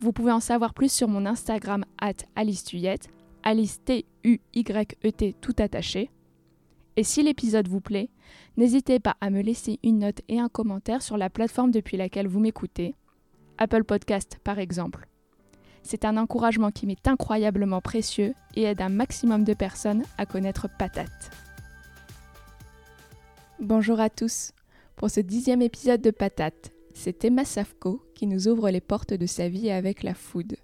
Vous pouvez en savoir plus sur mon Instagram at Alice Tuyette, Alice T-U-Y-E-T tout attaché. Et si l'épisode vous plaît, n'hésitez pas à me laisser une note et un commentaire sur la plateforme depuis laquelle vous m'écoutez, Apple Podcast par exemple. C'est un encouragement qui m'est incroyablement précieux et aide un maximum de personnes à connaître Patate. Bonjour à tous. Pour ce dixième épisode de Patate, c'est Emma Safko qui nous ouvre les portes de sa vie avec la food.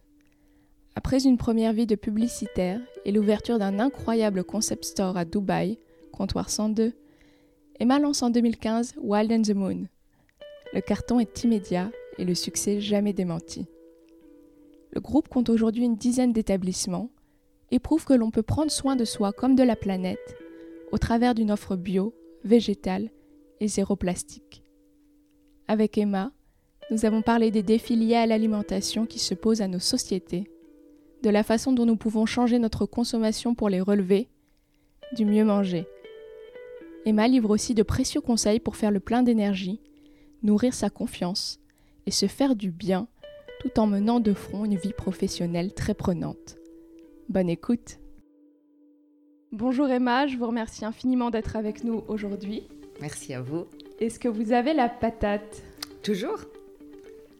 Après une première vie de publicitaire et l'ouverture d'un incroyable concept store à Dubaï, comptoir 102, Emma lance en 2015 Wild and the Moon. Le carton est immédiat et le succès jamais démenti. Le groupe compte aujourd'hui une dizaine d'établissements et prouve que l'on peut prendre soin de soi comme de la planète au travers d'une offre bio, végétale et zéro plastique. Avec Emma, nous avons parlé des défis liés à l'alimentation qui se posent à nos sociétés, de la façon dont nous pouvons changer notre consommation pour les relever, du mieux manger. Emma livre aussi de précieux conseils pour faire le plein d'énergie, nourrir sa confiance et se faire du bien tout en menant de front une vie professionnelle très prenante. Bonne écoute Bonjour Emma, je vous remercie infiniment d'être avec nous aujourd'hui. Merci à vous. Est-ce que vous avez la patate Toujours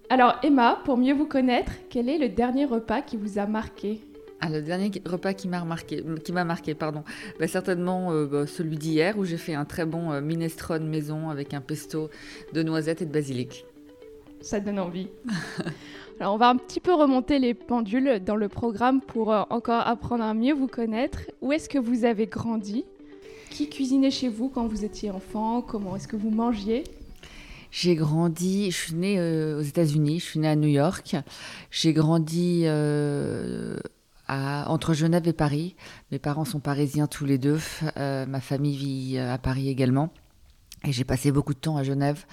Alors Emma, pour mieux vous connaître, quel est le dernier repas qui vous a marqué ah, le dernier repas qui m'a marqué, qui m'a marqué, pardon, bah, certainement euh, bah, celui d'hier où j'ai fait un très bon euh, minestrone maison avec un pesto de noisettes et de basilic. Ça donne envie. Alors on va un petit peu remonter les pendules dans le programme pour euh, encore apprendre à mieux vous connaître. Où est-ce que vous avez grandi Qui cuisinait chez vous quand vous étiez enfant? Comment est-ce que vous mangiez? J'ai grandi, je suis née aux États-Unis, je suis née à New York. J'ai grandi entre Genève et Paris. Mes parents sont parisiens tous les deux. Euh, ma famille vit euh, à Paris également. Et j'ai passé beaucoup de temps à Genève,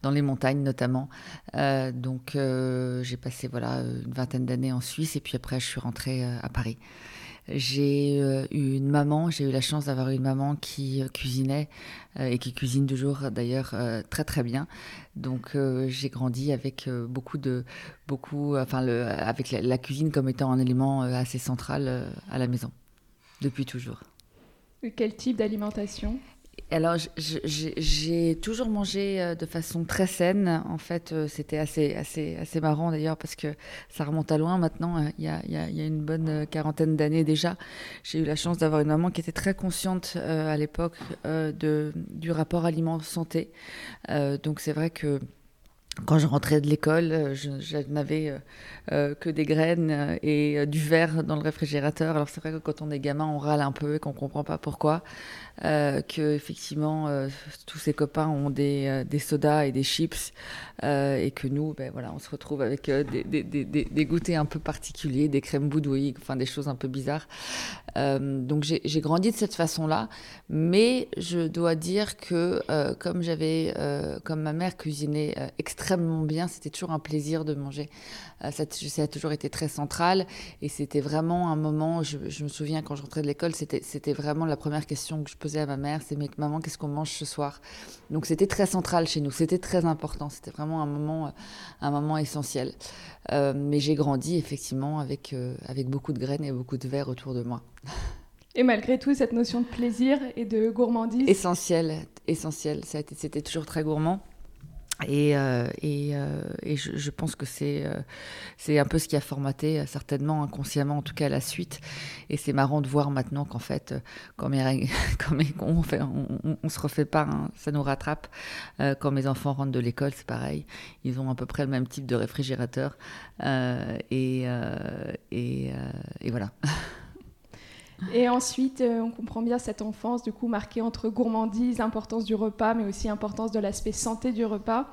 dans les montagnes notamment. Euh, donc j'ai passé voilà une vingtaine d'années en Suisse et puis après je suis rentrée à Paris. J'ai euh, eu une maman, j'ai eu la chance d'avoir une maman qui euh, cuisinait euh, et qui cuisine toujours d'ailleurs très très bien. Donc j'ai grandi avec beaucoup de beaucoup enfin avec la, cuisine comme étant un élément assez central à la maison depuis toujours. Quel type d'alimentation? Alors, j'ai toujours mangé euh, de façon très saine. En fait, euh, c'était assez, assez, assez marrant d'ailleurs parce que ça remonte à loin maintenant. Hein. Il y a, il y a une bonne euh, quarantaine d'années déjà. J'ai eu la chance d'avoir une maman qui était très consciente à l'époque du rapport aliment-santé. donc, c'est vrai que quand je rentrais de l'école, je, n'avais que des graines et du verre dans le réfrigérateur. Alors c'est vrai que quand on est gamin, on râle un peu et qu'on comprend pas pourquoi euh, que effectivement euh, tous ses copains ont des, euh, des, sodas et des chips et que nous, ben voilà, on se retrouve avec des, des, des, goûters un peu particuliers, des crèmes boudoui, enfin des choses un peu bizarres. donc j'ai grandi de cette façon-là, mais je dois dire que comme j'avais, comme ma mère cuisinait extrêmement bien, c'était toujours un plaisir de manger. Ça, ça, a toujours été très central et c'était vraiment un moment. Je, je, me souviens quand je rentrais de l'école, c'était vraiment la première question que je posais à ma mère, c'est mais maman, qu'est-ce qu'on mange ce soir? Donc c'était très central chez nous, c'était très important, c'était vraiment un moment, euh, un moment essentiel. Euh, mais j'ai grandi effectivement avec, euh, avec beaucoup de graines et beaucoup de verre autour de moi. Et malgré tout, cette notion de plaisir et de gourmandise? Essentiel, essentiel. C'était toujours très gourmand. Et, euh, et, euh, et je, je, pense que c'est euh, un peu ce qui a formaté certainement inconsciemment en tout cas la suite. Et c'est marrant de voir maintenant qu'en fait quand, mes, quand mes, on, fait, on, on, se refait pas hein, ça nous rattrape. Quand mes enfants rentrent de l'école c'est pareil. Ils ont à peu près le même type de réfrigérateur. Et, et, et voilà Et ensuite, euh, on comprend bien cette enfance, du coup, marquée entre gourmandise, importance du repas, mais aussi importance de l'aspect santé du repas.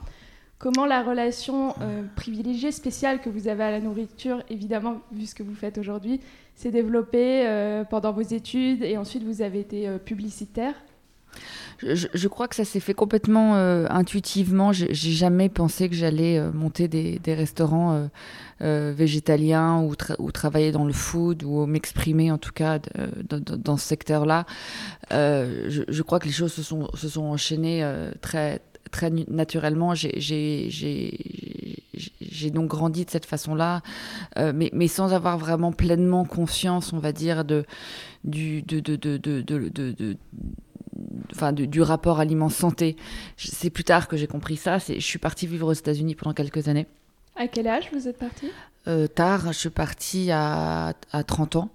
Comment la relation privilégiée, spéciale que vous avez à la nourriture, évidemment, vu ce que vous faites aujourd'hui, s'est développée pendant vos études et ensuite vous avez été publicitaire? Je, crois que ça s'est fait complètement euh, intuitivement. J'ai jamais pensé que j'allais euh, monter des, restaurants euh, végétaliens ou, travailler dans le food ou m'exprimer en tout cas dans ce secteur-là. Je, crois que les choses se sont, enchaînées très, naturellement. J'ai donc grandi de cette façon-là, mais, sans avoir vraiment pleinement conscience, on va dire, de enfin, du, rapport aliment-santé. C'est plus tard que j'ai compris ça. Je suis partie vivre aux États-Unis pendant quelques années. À quel âge vous êtes partie? Euh, Tard, je suis partie à, à 30 ans.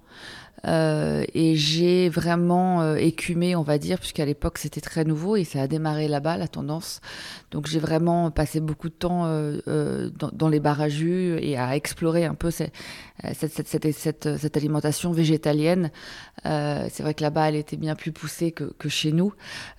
Euh, et j'ai vraiment euh, écumé, on va dire, puisqu'à l'époque c'était très nouveau et ça a démarré là-bas, la tendance. Donc j'ai vraiment passé beaucoup de temps euh, dans, les bar et à explorer un peu cette, alimentation végétalienne. c'est vrai que là-bas elle était bien plus poussée que chez nous.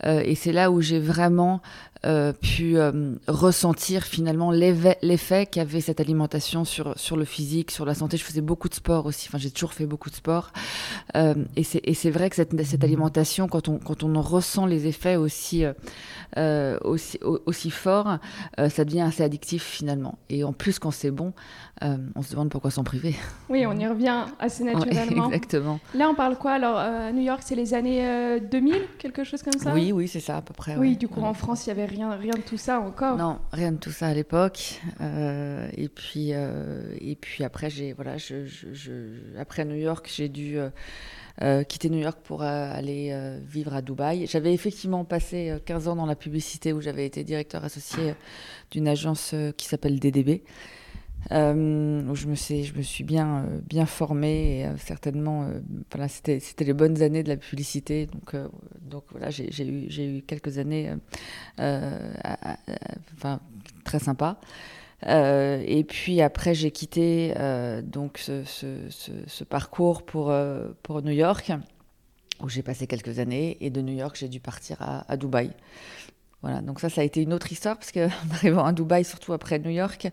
et c'est là où j'ai vraiment euh, pu euh, ressentir finalement l'effet qu'avait cette alimentation sur, sur le physique, sur la santé. Je faisais beaucoup de sport aussi, enfin j'ai toujours fait beaucoup de sport. Euh, et c'est vrai que cette, cette, alimentation, quand on, quand on en ressent les effets aussi, aussi, aussi forts, ça devient assez addictif finalement. Et en plus quand c'est bon, on se demande pourquoi s'en priver. Oui, on y revient assez naturellement. exactement. Là on parle quoi Alors à New York c'est les années 2000, quelque chose comme ça? Oui, oui, c'est ça à peu près. Oui, du coup en France il y avait rien, rien de tout ça encore. Non, rien de tout ça à l'époque. Euh, et puis, euh, et puis après, j'ai voilà, je, après New York, j'ai dû euh, quitter New York pour aller vivre à Dubaï. J'avais effectivement passé 15 ans dans la publicité où j'avais été directeur associé d'une agence qui s'appelle DDB. Euh, où je me, suis, bien, euh, formée et euh, certainement, voilà, c'était, les bonnes années de la publicité. Donc, voilà, j'ai, eu, quelques années très sympas. et puis après, j'ai quitté donc ce, parcours pour, New York, où j'ai passé quelques années. Et de New York, j'ai dû partir à Dubaï. Voilà, donc ça, ça a été une autre histoire, parce qu'en arrivant à Dubaï, surtout après New York,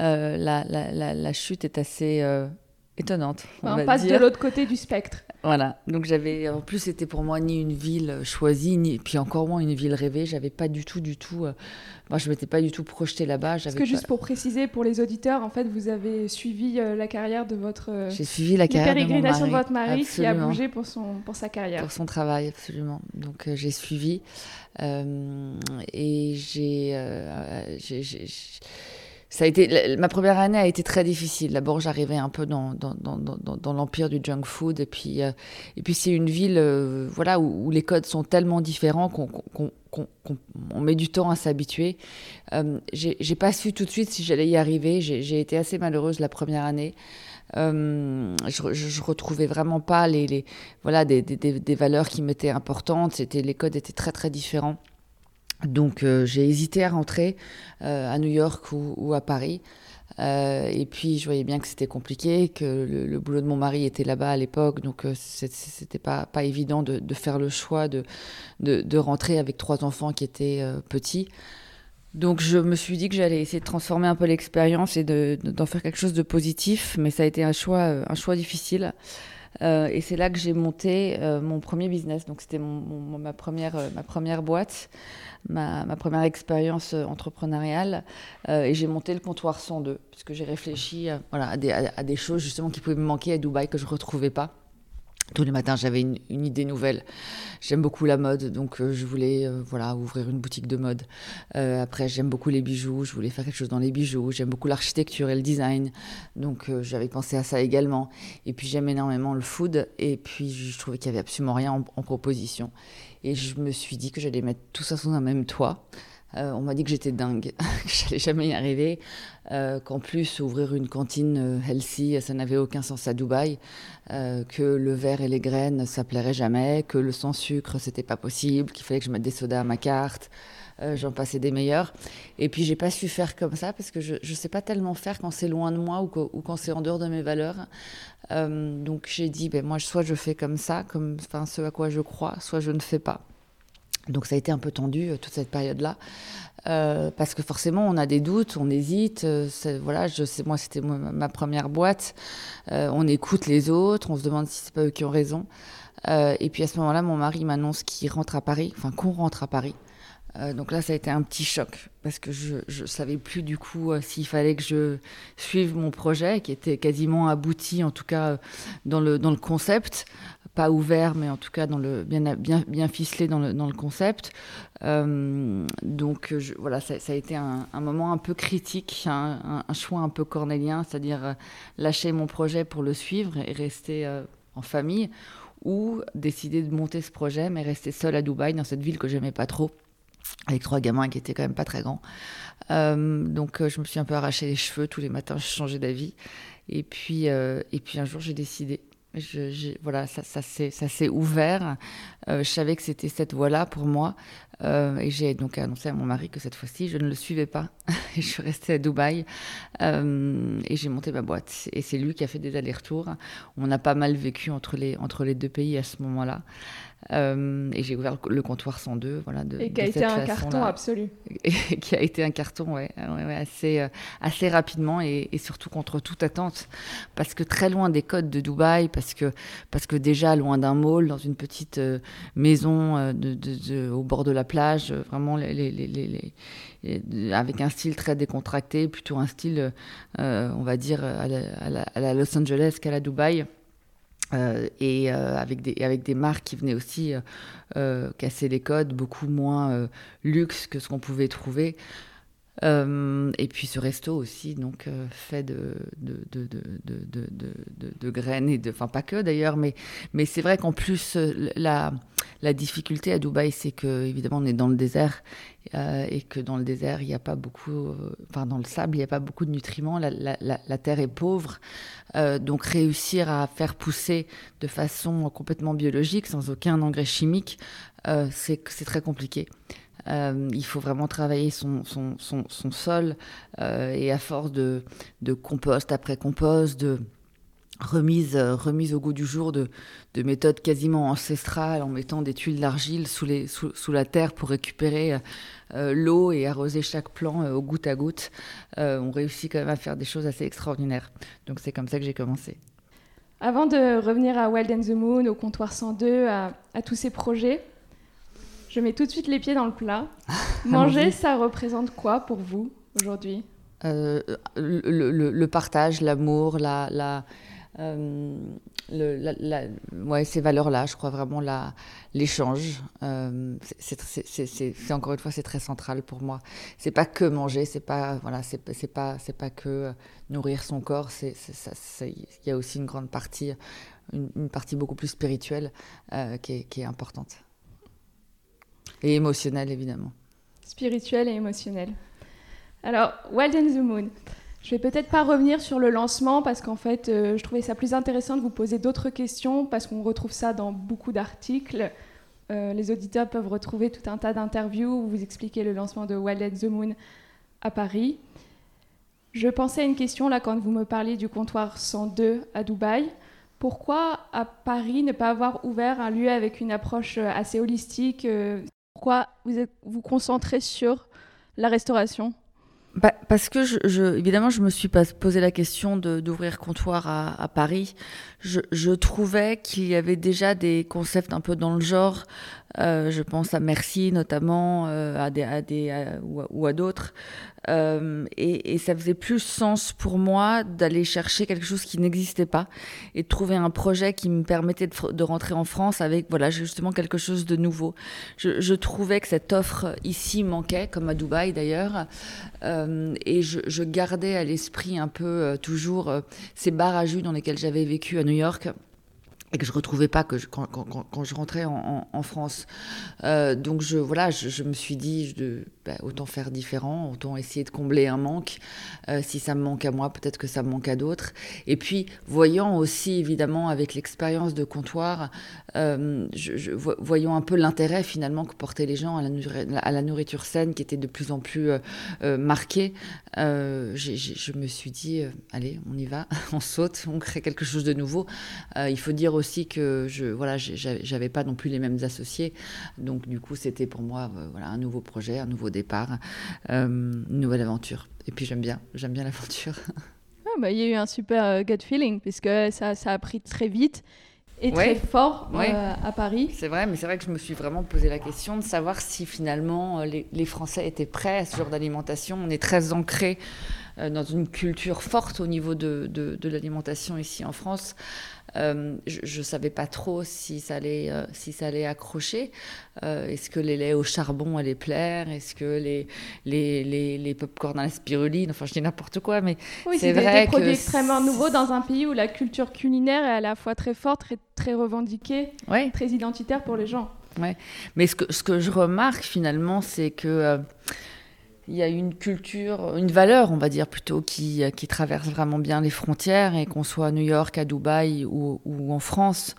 euh, la, chute est assez euh, étonnante. On, passe de l'autre côté du spectre. Voilà, donc j'avais, en plus, c'était pour moi ni une ville choisie, ni, puis encore moins une ville rêvée. J'avais pas du tout, du tout, euh, moi je m'étais pas du tout projetée là-bas. Parce que juste pour préciser pour les auditeurs, en fait, vous avez suivi euh, la carrière de votre. Euh, J'ai suivi la carrière de, mon mari, de votre mari qui a bougé pour son pour sa carrière. Pour son travail, absolument. Donc j'ai suivi et j'ai ça a été ma première année a été très difficile. D'abord, j'arrivais un peu dans, dans, dans, dans l'empire du junk food et puis euh, et puis c'est une ville euh, voilà où, les codes sont tellement différents qu'on qu'on met du temps à s'habituer. Euh, j'ai pas su tout de suite si j'allais y arriver. J'ai été assez malheureuse la première année. Euh, je, je, retrouvais vraiment pas les, les voilà des, des, des, valeurs qui m'étaient importantes. C'était les codes étaient très très différents. Donc euh, j'ai hésité à rentrer euh, à New York ou, à Paris. Euh, et puis je voyais bien que c'était compliqué, que le, boulot de mon mari était là-bas à l'époque, donc c'était pas, pas évident de, faire le choix de, de, rentrer avec trois enfants qui étaient petits. Donc je me suis dit que j'allais essayer de transformer un peu l'expérience et d'en faire quelque chose de positif, mais ça a été un choix, un choix difficile. Et c'est là que j'ai monté mon premier business. Donc c'était ma, première, ma première boîte ma, première expérience euh, entrepreneuriale euh, et j'ai monté le comptoir 102 puisque j'ai réfléchi euh, voilà, à des, à, des, choses justement qui pouvaient me manquer à Dubaï que je ne retrouvais pas. Tous les matins, j'avais une, idée nouvelle. J'aime beaucoup la mode, donc je voulais voilà ouvrir une boutique de mode. après, j'aime beaucoup les bijoux, je voulais faire quelque chose dans les bijoux. J'aime beaucoup l'architecture et le design, donc j'avais pensé à ça également. Et puis j'aime énormément le food, et puis je trouvais qu'il y avait absolument rien en, en proposition. Et je me suis dit que j'allais mettre tout ça sous un même toit. Euh, on m'a dit que j'étais dingue, que j'allais jamais y arriver, euh, qu'en plus ouvrir une cantine euh, healthy, ça n'avait aucun sens à Dubaï, que le verre et les graines, ça plairait jamais, que le sans sucre, c'était pas possible, qu'il fallait que je mette des à ma carte. J'en passais des meilleurs. Et puis j'ai pas su faire comme ça parce que je ne sais pas tellement faire quand c'est loin de moi ou, ou quand c'est en dehors de mes valeurs. Donc j'ai dit, ben, moi, soit je fais comme ça, comme enfin, ce à quoi je crois, soit je ne fais pas. Donc ça a été un peu tendu toute cette période-là. parce que forcément, on a des doutes, on hésite. voilà, je sais, moi, c'était ma première boîte. on écoute les autres, on se demande si c'est pas eux qui ont raison. et puis à ce moment-là, mon mari m'annonce qu'il rentre à Paris, enfin qu'on rentre à Paris. Euh, donc là, ça a été un petit choc parce que je ne savais plus du coup euh, s'il fallait que je suive mon projet qui était quasiment abouti, en tout cas euh, dans le concept, pas ouvert, mais en tout cas dans le, bien, ficelé dans le, concept. donc voilà, ça, a été un, moment un peu critique, un, choix un peu cornélien, c'est-à-dire lâcher mon projet pour le suivre et rester en famille ou décider de monter ce projet mais rester seul à Dubaï dans cette ville que j'aimais pas trop avec trois gamins qui étaient quand même pas très grands. Euh, donc euh, je me suis un peu arraché les cheveux tous les matins, je changeais d'avis. Euh, et puis un jour j'ai décidé. Voilà, ça, ça s'est ouvert. je savais que c'était cette voie-là pour moi. et j'ai donc annoncé à mon mari que cette fois-ci, je ne le suivais pas. je suis restée à Dubaï. et j'ai monté ma boîte. Et c'est lui qui a fait des allers-retours. On a pas mal vécu entre les, entre les deux pays à ce moment-là. Euh, et j'ai ouvert le comptoir 102. Voilà, de, et qui a été un carton absolu. Et qui a été un carton, ouais, ouais, assez, euh, assez rapidement et, surtout contre toute attente. Parce que très loin des côtes de Dubaï, parce que, parce que déjà loin d'un mall, dans une petite euh, maison de, de, au bord de la plage, vraiment les, les, les, avec un style très décontracté, plutôt un style, on va dire, à la, à la Los Angeles qu'à la Dubaï. Euh, et euh, avec, des, avec des marques qui venaient aussi euh, casser les codes, beaucoup moins luxe que ce qu'on pouvait trouver. Et puis ce resto aussi, donc fait de, de, de, de, graines, et de, enfin pas que d'ailleurs, mais, mais c'est vrai qu'en plus, la, la difficulté à Dubaï, c'est que évidemment on est dans le désert euh, et que dans le désert, il n'y a pas beaucoup, euh, enfin dans le sable, il n'y a pas beaucoup de nutriments. La, la, terre est pauvre, euh, donc réussir à faire pousser de façon complètement biologique, sans aucun engrais chimique, c'est très compliqué. Il faut vraiment travailler son, sol et à force de, compost après compost, de remise, euh, remise au goût du jour de, de, méthodes quasiment ancestrales en mettant des tuiles d'argile sous, la terre pour récupérer euh, l'eau et arroser chaque plant euh, au goutte à goutte. on réussit quand même à faire des choses assez extraordinaires. Donc c'est comme ça que j'ai commencé. Avant de revenir à Wild and the Moon, au comptoir 102, à, à tous ces projets, je mets tout de suite les pieds dans le plat. Manger, ça représente quoi pour vous aujourd'hui? Le, le, le, partage, l'amour, la, la, euh, le, ouais, ces valeurs-là, je crois vraiment l'échange. Euh, c'est encore une fois, c'est très central pour moi. C'est pas que manger, c'est pas voilà, c'est pas c'est pas que euh, nourrir son corps. C'est il y a aussi une grande partie, une, partie beaucoup plus spirituelle qui, est, qui est importante et émotionnelle évidemment. Spirituelle et émotionnelle. Alors, Wild and the Moon. Je vais peut-être pas revenir sur le lancement parce qu'en fait, euh, je trouvais ça plus intéressant de vous poser d'autres questions parce qu'on retrouve ça dans beaucoup d'articles. Euh, les auditeurs peuvent retrouver tout un tas d'interviews où vous expliquez le lancement de Wild at the Moon à Paris. Je pensais à une question là quand vous me parliez du comptoir 102 à Dubaï. Pourquoi à Paris ne pas avoir ouvert un lieu avec une approche euh, assez holistique Pourquoi vous vous concentrez sur la restauration? Bah, parce que, je, évidemment, je me suis pas posé la question d'ouvrir comptoir à, Paris. Je trouvais qu'il y avait déjà des concepts un peu dans le genre. Euh, je pense à Merci notamment, euh, à des, à des, ou à, d'autres. Euh, et, et, ça faisait plus sens pour moi d'aller chercher quelque chose qui n'existait pas et de trouver un projet qui me permettait de, de, rentrer en France avec voilà justement quelque chose de nouveau. Je, je trouvais que cette offre ici manquait, comme à Dubaï d'ailleurs, euh, et je, je, gardais à l'esprit un peu euh, toujours ces bars à jus dans lesquels j'avais vécu à New York et que je retrouvais pas que quand, quand, quand, je rentrais en, France. Euh, donc je voilà, je, me suis dit bah, autant faire différent, autant essayer de combler un manque. Euh, si ça me manque à moi, peut-être que ça me manque à d'autres. Et puis voyant aussi évidemment avec l'expérience de comptoir, euh, voyons un peu l'intérêt finalement que portaient les gens à la, à la nourriture saine, qui était de plus en plus euh marquée. je me suis dit allez, on y va, on saute, on crée quelque chose de nouveau. il faut dire aussi que je voilà, j'avais pas non plus les mêmes associés. Donc du coup, c'était pour moi voilà un nouveau projet, un nouveau départ, une nouvelle aventure. Et puis j'aime bien, j'aime bien l'aventure. Ah, bah, il y a eu un super gut feeling puisque ça, ça a pris très vite et très fort euh, à Paris. C'est vrai, mais c'est vrai que je me suis vraiment posé la question de savoir si finalement euh, les, Français étaient prêts à ce genre d'alimentation. On est très ancré euh, dans une culture forte au niveau de, de, de l'alimentation ici en France. Euh, je ne savais pas trop si ça allait, euh, si ça allait accrocher. Euh, est-ce que les laits au charbon allaient plaire? Est-ce que les, les, les, les pop-corn à la spiruline? Enfin, je dis n'importe quoi, mais c'est vrai des produits extrêmement nouveaux dans un pays où la culture culinaire est à la fois très forte, très, très revendiquée, très identitaire pour les gens. Ouais. Mais ce que, ce que je remarque finalement, c'est que il y a une culture, une valeur, on va dire plutôt, qui, qui traverse vraiment bien les frontières et qu'on soit à New York, à Dubaï ou, ou en France,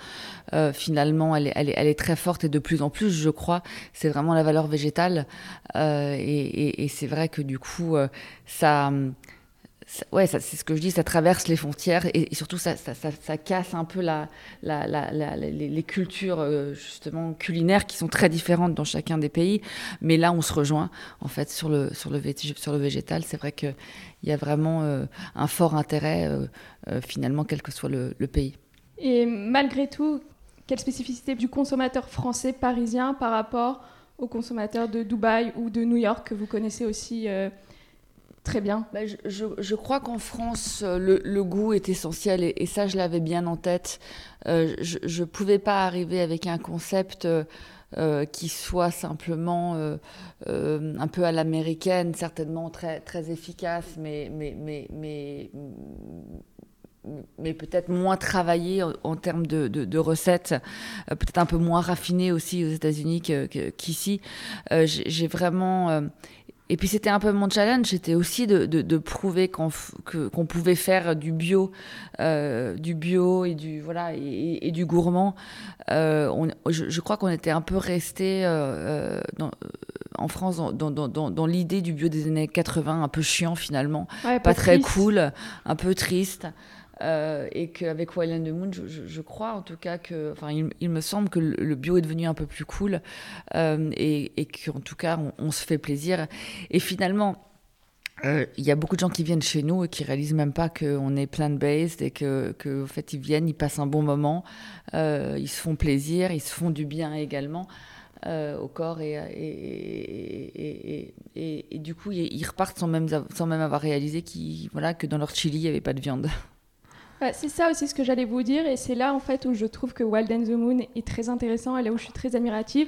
euh, finalement, elle est, elle, est, elle est, très forte et de plus en plus, je crois, c'est vraiment la valeur végétale. Euh, et, et, et c'est vrai que du coup, euh, ça ouais, c'est ce que je dis, ça traverse les frontières et, surtout ça, ça, ça, casse un peu les, cultures euh, justement culinaires qui sont très différentes dans chacun des pays. Mais là, on se rejoint en fait sur le, sur le, végétal. C'est vrai qu'il y a vraiment euh, un fort intérêt euh, finalement, quel que soit le, le, pays. Et malgré tout, quelle spécificité du consommateur français parisien par rapport au consommateur de Dubaï ou de New York que vous connaissez aussi Très bien. Bah, je, crois qu'en France, euh, le, goût est essentiel et, ça, je l'avais bien en tête. Euh, je ne pouvais pas arriver avec un concept euh, qui soit simplement un peu à l'américaine, certainement très, efficace, mais, peut-être moins travaillé en, termes de recettes, peut-être un peu moins raffiné aussi aux États-Unis qu'ici. J'ai vraiment et puis c'était un peu mon challenge, c'était aussi de, de, de prouver qu'on qu'on pouvait faire du bio, euh, du bio et du voilà et, et du gourmand. Euh, on, je, je, crois qu'on était un peu resté euh, dans, euh, en France dans, dans, dans, dans l'idée du bio des années 80, un peu chiant finalement, pas très cool, un peu triste. Euh, et qu'avec Wild and the Moon, je, crois en tout cas que, enfin, il, me semble que le, bio est devenu un peu plus cool euh, et, qu'en tout cas, on, se fait plaisir. Et finalement, euh, il y a beaucoup de gens qui viennent chez nous et qui réalisent même pas qu'on est plant-based et que, que, fait, ils viennent, ils passent un bon moment, ils se font plaisir, ils se font du bien également. Au corps et, et, et, et, du coup ils repartent sans même, sans même avoir réalisé voilà, que dans leur chili il n'y avait pas de viande c'est ça aussi ce que j'allais vous dire, et c'est là en fait où je trouve que Wild and the Moon est très intéressant, et là où je suis très admirative,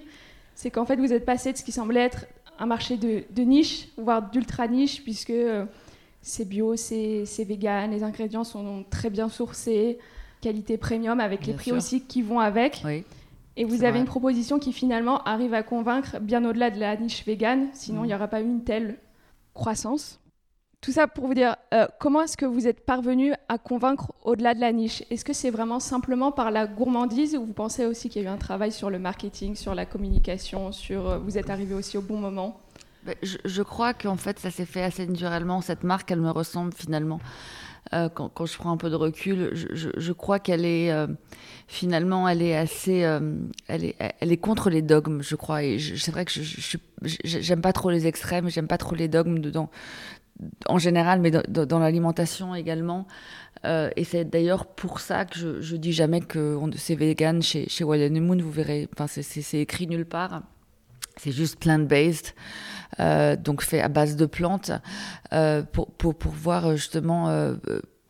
c'est qu'en fait vous êtes passé de ce qui semblait être un marché de, niche, voire d'ultra niche, puisque euh, c'est bio, c'est vegan, les ingrédients sont très bien sourcés, qualité premium, avec les prix aussi qui vont avec. Et vous avez une proposition qui finalement arrive à convaincre bien au-delà de la niche vegan, sinon il n'y mm. aura pas eu une telle croissance. Tout ça pour vous dire, euh, comment est-ce que vous êtes parvenu à convaincre au-delà de la niche? Est-ce que c'est vraiment simplement par la gourmandise ou vous pensez aussi qu'il y a eu un travail sur le marketing, sur la communication, euh, vous êtes arrivé aussi au bon moment? Ben, je, crois qu'en fait ça s'est fait assez naturellement. Cette marque, elle me ressemble finalement. Euh, quand, je prends un peu de recul, je, crois qu'elle est finalement, elle est assez, elle est, elle est contre les dogmes, je crois. Et c'est vrai que je, j'aime pas trop les extrêmes, j'aime pas trop les dogmes dedans, en général, mais dans, l'alimentation également. Euh, et c'est d'ailleurs pour ça que je, je dis jamais que c'est vegan chez, chez Wild Moon. Vous verrez, enfin, c'est écrit nulle part. C'est juste plant-based, euh, donc fait à base de plantes, euh, pour, pour, pour voir justement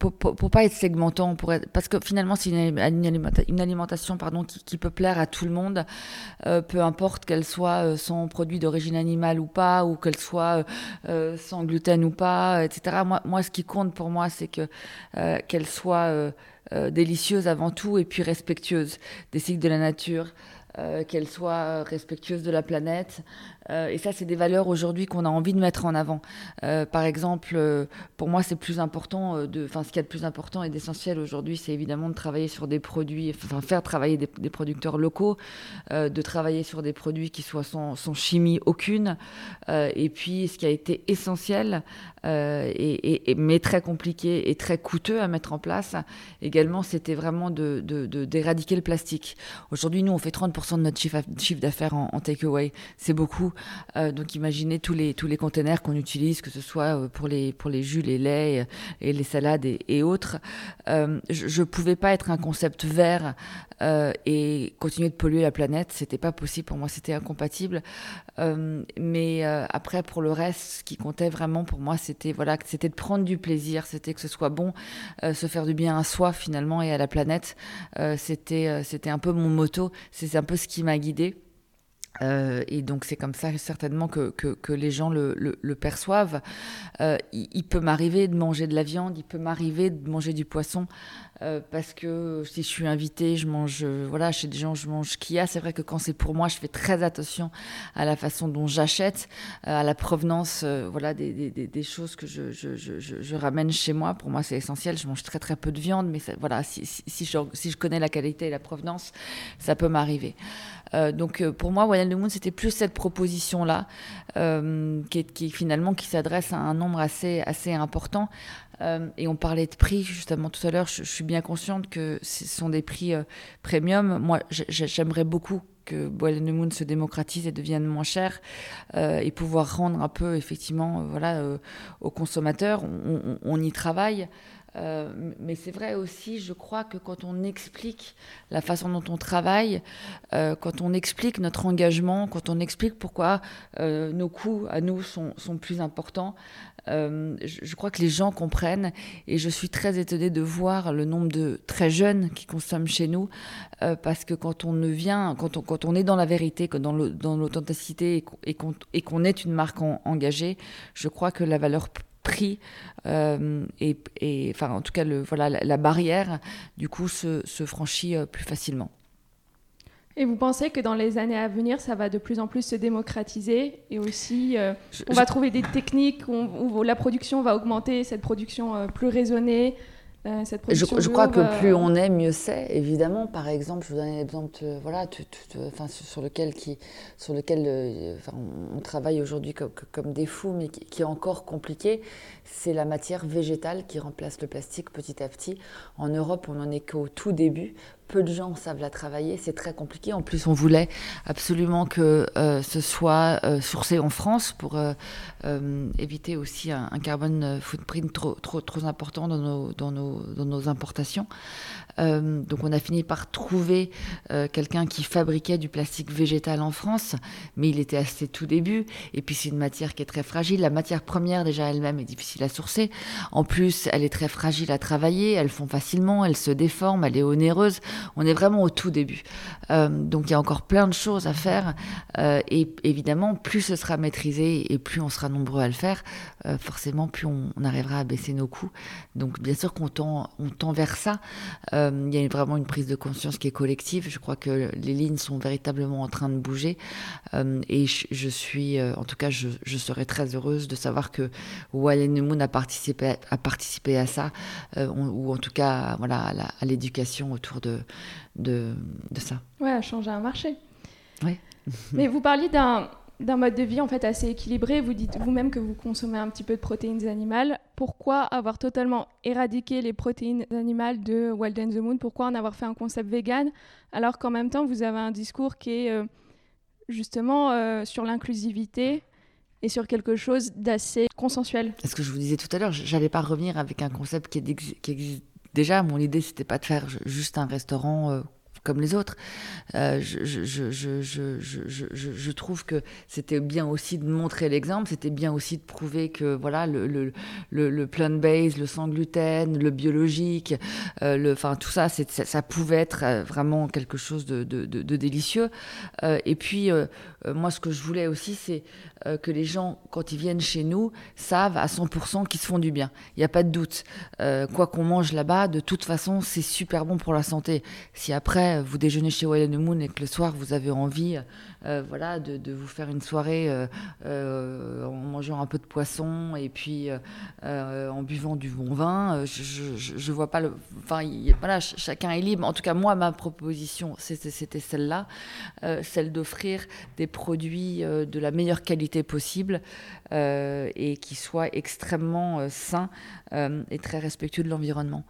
pour, pas être segmentant, pour être, parce que finalement c'est une, une, alimentation pardon, qui, peut plaire à tout le monde, euh, peu importe qu'elle soit euh, sans produit d'origine animale ou pas, ou qu'elle soit euh, sans gluten ou pas, etc. Moi, moi, ce qui compte pour moi, c'est que qu'elle soit délicieuse avant tout et puis respectueuse des cycles de la nature. qu'elle soit respectueuse de la planète Euh, et ça, c'est des valeurs aujourd'hui qu'on a envie de mettre en avant. Euh, par exemple, euh, pour moi, c'est plus important, enfin, ce qu'il y a de plus important et d'essentiel aujourd'hui, c'est évidemment de travailler sur des produits, enfin, faire travailler des, producteurs locaux, de travailler sur des produits qui soient sans, chimie aucune. et puis, ce qui a été essentiel, et, mais très compliqué et très coûteux à mettre en place, également, c'était vraiment d'éradiquer le plastique. Aujourd'hui, nous, on fait 30% de notre chiffre, d'affaires en, en takeaway. C'est beaucoup. Euh, donc imaginez tous les, tous les containers qu'on utilise, que ce soit euh, pour les, pour les jus, les laits euh, et les salades et, autres. je ne pouvais pas être un concept vert et continuer de polluer la planète. C'était pas possible pour moi, c'était incompatible. mais après, pour le reste, ce qui comptait vraiment pour moi, c'était voilà, c'était de prendre du plaisir, c'était que ce soit bon, se faire du bien à soi finalement et à la planète. c'était c'était un peu mon motto, c'est un peu ce qui m'a guidée. Euh, et donc c'est comme ça certainement que, les gens le, le, perçoivent. Euh, il, peut m'arriver de manger de la viande, il peut m'arriver de manger du poisson, euh, parce que si je suis invitée, je mange, voilà, chez des gens, je mange a. C'est vrai que quand c'est pour moi, je fais très attention à la façon dont j'achète, à la provenance, voilà, des, des, des, choses que je, je, je, je, ramène chez moi. Pour moi, c'est essentiel. Je mange très très peu de viande, mais voilà, si, si, si, je, si je connais la qualité et la provenance, ça peut m'arriver. Euh, donc euh, pour moi, Wayne the Moon, c'était plus cette proposition-là, euh, qui, qui, finalement qui s'adresse à un nombre assez, assez important. Et on parlait de prix justement tout à l'heure. Je, suis bien consciente que ce sont des prix premium. Moi, j'aimerais beaucoup que Boil the Moon se démocratise et devienne moins cher et pouvoir rendre un peu effectivement voilà aux consommateurs. On, y travaille. Euh, mais c'est vrai aussi, je crois que quand on explique la façon dont on travaille, euh, quand on explique notre engagement, quand on explique pourquoi euh, nos coûts à nous sont plus importants, je, je, crois que les gens comprennent. Et je suis très étonnée de voir le nombre de très jeunes qui consomment chez nous, parce que quand on ne vient, quand on, quand on est dans la vérité, dans l'authenticité et qu'on est une marque engagée, je crois que la valeur prix euh, et, enfin en tout cas le, voilà la, barrière du coup se, se franchit euh, plus facilement. Et vous pensez que dans les années à venir, ça va de plus en plus se démocratiser et aussi euh, on va trouver des techniques où, la production va augmenter, cette production plus raisonnée, euh, je, je crois que plus on est, mieux c'est. Évidemment, par exemple, je vous donne un exemple, voilà, enfin, sur lequel, qui, sur lequel euh, on, travaille aujourd'hui comme, comme, des fous, mais qui, qui est encore compliqué. C'est la matière végétale qui remplace le plastique petit à petit. En Europe, on n'en est qu'au tout début peu de gens savent la travailler, c'est très compliqué. En plus, on voulait absolument que euh, ce soit euh, sourcé en France pour euh, éviter aussi un, carbone footprint trop, trop, important dans nos, dans nos, dans nos importations. donc, on a fini par trouver quelqu'un qui fabriquait du plastique végétal en France, mais il était assez tout début. Et puis, c'est une matière qui est très fragile. La matière première, déjà elle-même, est difficile à sourcer. En plus, elle est très fragile à travailler. Elle fond facilement, elle se déforme, elle est onéreuse on est vraiment au tout début. Euh, donc il y a encore plein de choses à faire. Euh, et évidemment, plus ce sera maîtrisé et plus on sera nombreux à le faire, euh, forcément, plus on, arrivera à baisser nos coûts. Donc bien sûr qu'on tend, on vers ça. il y a vraiment une prise de conscience qui est collective. Je crois que les lignes sont véritablement en train de bouger. et je, suis, en tout cas, je, serais très heureuse de savoir que Wallen Moon a participé, a participé à ça, ou en tout cas voilà, à l'éducation autour de, de, de ça. Ouais, à changer un marché. Ouais. Mais vous parliez d'un d'un mode de vie en fait assez équilibré. Vous dites vous-même que vous consommez un petit peu de protéines animales. Pourquoi avoir totalement éradiqué les protéines animales de Wild and the Moon? Pourquoi en avoir fait un concept vegan alors qu'en même temps vous avez un discours qui est euh, justement euh, sur l'inclusivité et sur quelque chose d'assez consensuel? Ce que je vous disais tout à l'heure, j'allais pas revenir avec un concept qui, qui existe déjà, mon idée, c'était pas de faire juste un restaurant euh, comme les autres. Euh, je, trouve que c'était bien aussi de montrer l'exemple, c'était bien aussi de prouver que voilà le, plant-based, le sans gluten, le biologique, euh, enfin tout ça, ça, pouvait être vraiment quelque chose de, délicieux. et puis moi, ce que je voulais aussi, c'est euh, que les gens, quand ils viennent chez nous, savent à 100% qu'ils se font du bien. Il n'y a pas de doute. Euh, quoi qu'on mange là-bas, de toute façon, c'est super bon pour la santé. Si après, vous déjeunez chez Wild Moon et que le soir vous avez envie euh, de, vous faire une soirée euh, euh, en mangeant un peu de poisson et puis en buvant du bon vin, je, ne vois pas le. Enfin, voilà, chacun est libre. En tout cas, moi, ma proposition, c'était celle-là, celle d'offrir des produits de la meilleure qualité possible et qui soient extrêmement sains et très respectueux de l'environnement.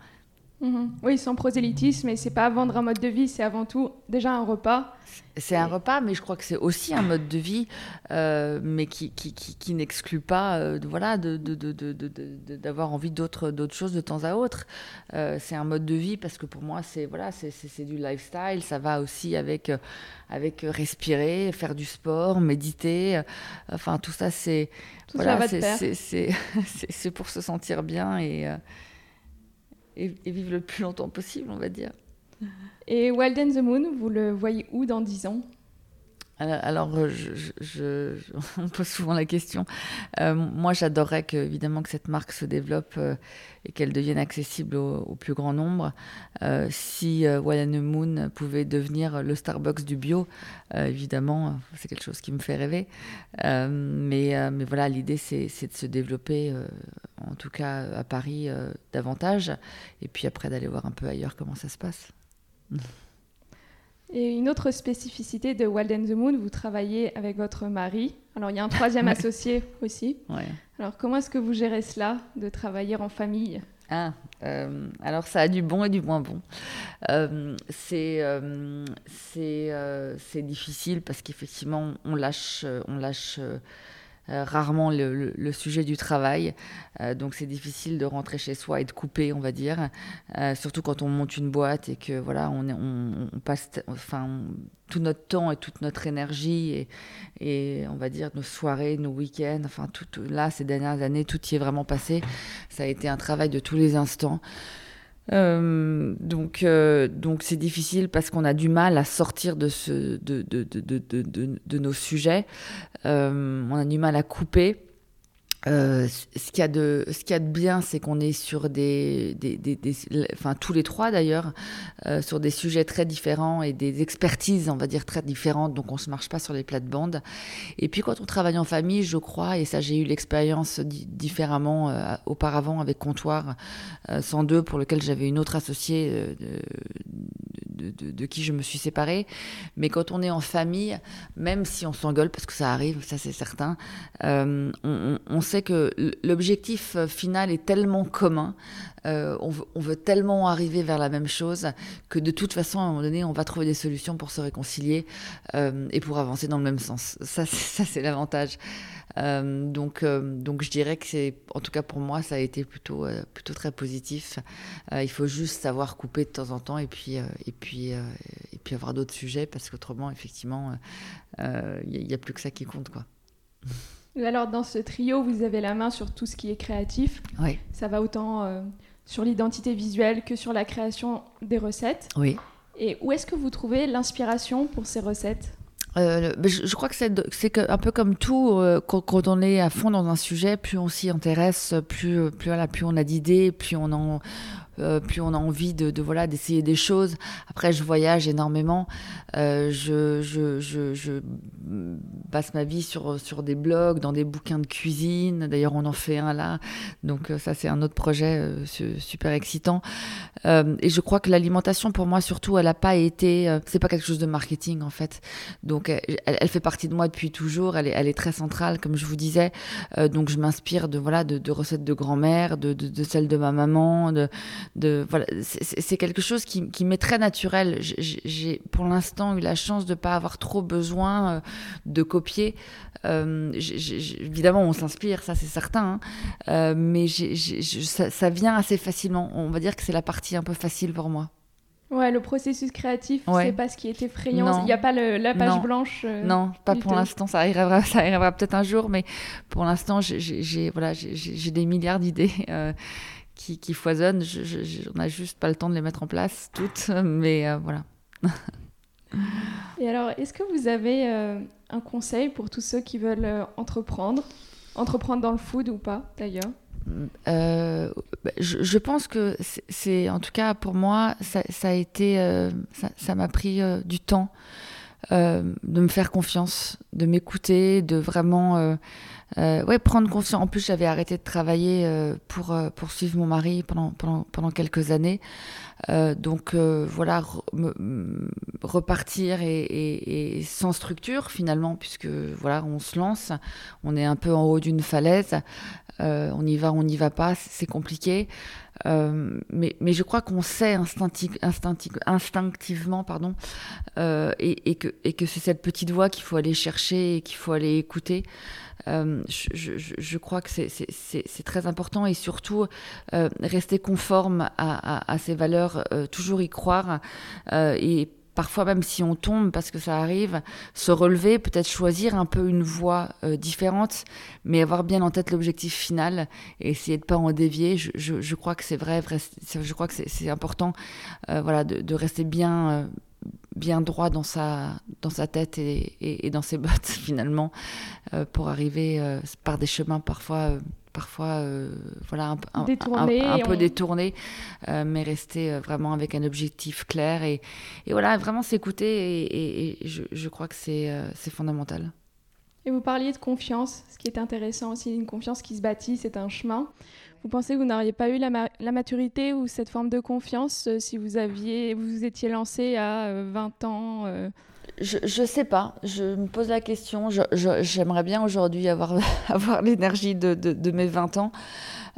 Mhm. Oui, sans prosélytisme, et c'est pas vendre un mode de vie, c'est avant tout déjà un repas. C'est un repas, mais je crois que c'est aussi un mode de vie, euh, mais qui, qui, qui, n'exclut pas euh, voilà, d'avoir de, envie d'autres choses de temps à autre. Euh, c'est un mode de vie parce que pour moi, c'est voilà, c'est du lifestyle. Ça va aussi avec, avec respirer, faire du sport, méditer. Enfin, tout ça, c'est voilà, c'est pour se sentir bien et et, vivre le plus longtemps possible, on va dire. Et Wild and the Moon, vous le voyez où dans 10 ans? Alors, euh, on pose souvent la question. Euh, moi, j'adorerais évidemment, que cette marque se développe euh, et qu'elle devienne accessible au, plus grand nombre. si Wild Moon pouvait devenir le Starbucks du bio, évidemment, c'est quelque chose qui me fait rêver. mais voilà, l'idée, c'est de se développer, en tout cas à Paris, davantage, et puis après d'aller voir un peu ailleurs comment ça se passe. Et une autre spécificité de Wild and the Moon, vous travaillez avec votre mari. Alors il y a un troisième associé aussi. Ouais. Alors comment est-ce que vous gérez cela, de travailler en famille? Ah, euh, alors ça a du bon et du moins bon. Euh, c'est euh, c'est difficile parce qu'effectivement on lâche on lâche euh, rarement le, sujet du travail. Euh, donc c'est difficile de rentrer chez soi et de couper, on va dire. Euh, surtout quand on monte une boîte et que voilà, on, passe enfin, tout notre temps et toute notre énergie et, et, on va dire nos soirées, nos week-ends. Enfin, tout, là, ces dernières années, tout y est vraiment passé. Ça a été un travail de tous les instants. Euh, donc, euh, donc c'est difficile parce qu'on a du mal à sortir de, ce, de, de, de, de nos sujets. Euh, on a du mal à couper. Euh, ce qu'il y a de ce qu'il y a de bien c'est qu'on est sur des, des, des, enfin tous les trois d'ailleurs euh, sur des sujets très différents et des expertises on va dire très différentes. Donc on se marche pas sur les plates-bandes. Et puis quand on travaille en famille je crois et ça j'ai eu l'expérience différemment euh, auparavant avec comptoir 102 pour lequel j'avais une autre associée de, qui je me suis séparée mais quand on est en famille même si on s'engueule parce que ça arrive ça c'est certain on, on, sait que l'objectif euh, final est tellement commun, euh, on, veut, tellement arriver vers la même chose que de toute façon, à un moment donné, on va trouver des solutions pour se réconcilier euh, et pour avancer dans le même sens. Ça c'est l'avantage. Donc, donc, je dirais que c'est, en tout cas pour moi, ça a été plutôt, plutôt très positif. il faut juste savoir couper de temps en temps et puis, et puis, et puis avoir d'autres sujets parce qu'autrement, effectivement, il n'y a, a, plus que ça qui compte, quoi. Alors, dans ce trio, vous avez la main sur tout ce qui est créatif. Oui. Ça va autant euh, sur l'identité visuelle que sur la création des recettes. Oui. Et où est-ce que vous trouvez l'inspiration pour ces recettes? Euh, je, crois que c'est un peu comme tout, euh, quand, on est à fond dans un sujet, plus on s'y intéresse, plus, plus, voilà, plus on a d'idées, plus on en, euh, plus on a envie de, voilà d'essayer des choses. Après, je voyage énormément. Euh, je, passe ma vie sur, sur des blogs, dans des bouquins de cuisine. D'ailleurs, on en fait un là. Donc euh, ça, c'est un autre projet super excitant. et je crois que l'alimentation, pour moi, surtout, elle n'a pas été... c'est pas quelque chose de marketing, en fait. Donc, elle, fait partie de moi depuis toujours. Elle est, très centrale, comme je vous disais. donc, je m'inspire de, voilà, de, recettes de grand-mère, de, de, de celles de ma maman, de, de voilà, c'est quelque chose qui, qui m'est très naturel. J'ai pour l'instant eu la chance de ne pas avoir trop besoin euh, de copier. Euh, évidemment, on s'inspire, ça c'est certain, hein. euh, mais ça, ça, vient assez facilement. On va dire que c'est la partie un peu facile pour moi. Ouais, le processus créatif, c'est pas ce qui est effrayant. Il n'y a pas le, la page blanche. non, pas pour l'instant. Ça arrivera, ça arrivera peut-être un jour, mais pour l'instant, j'ai voilà, j'ai des milliards d'idées qui, qui foisonnent. Je, je, on n'a juste pas le temps de les mettre en place toutes, mais euh, voilà. Et alors, est-ce que vous avez euh, un conseil pour tous ceux qui veulent euh, entreprendre? Entreprendre dans le food ou pas, d'ailleurs? Euh, bah, je, pense que c'est, en tout cas pour moi, ça, a été, ça, m'a pris du temps de me faire confiance, de m'écouter, de vraiment, ouais, prendre confiance. En plus, j'avais arrêté de travailler pour poursuivre mon mari pendant, pendant, pendant quelques années. donc voilà, repartir et, et, sans structure finalement, puisque voilà, on se lance, on est un peu en haut d'une falaise. Euh, on y va, on n'y va pas, c'est compliqué. Euh, mais, je crois qu'on sait instinctivement pardon, euh, et, que, c'est cette petite voix qu'il faut aller chercher et qu'il faut aller écouter. Je, crois que c'est très important et surtout rester conforme à, à, ces valeurs, toujours y croire et parfois même si on tombe parce que ça arrive, se relever, peut-être choisir un peu une voie euh, différente, mais avoir bien en tête l'objectif final et essayer de pas en dévier. Je, crois que c'est vrai, je crois que c'est important, euh, voilà, de, rester bien. Euh, bien droit dans sa, dans sa tête et, dans ses bottes finalement pour arriver par des chemins parfois parfois euh, voilà un, un, un, peu détourné euh, mais rester euh, vraiment avec un objectif clair et, et voilà vraiment s'écouter et, et, je, je, crois que c'est c'est fondamental. Et vous parliez de confiance ce qui est intéressant aussi une confiance qui se bâtit c'est un chemin. Vous pensez que vous n'auriez pas eu la, la, maturité ou cette forme de confiance si vous aviez vous, vous étiez lancé à 20 ans je, je sais pas, je me pose la question. J'aimerais bien aujourd'hui avoir, l'énergie de, mes 20 ans.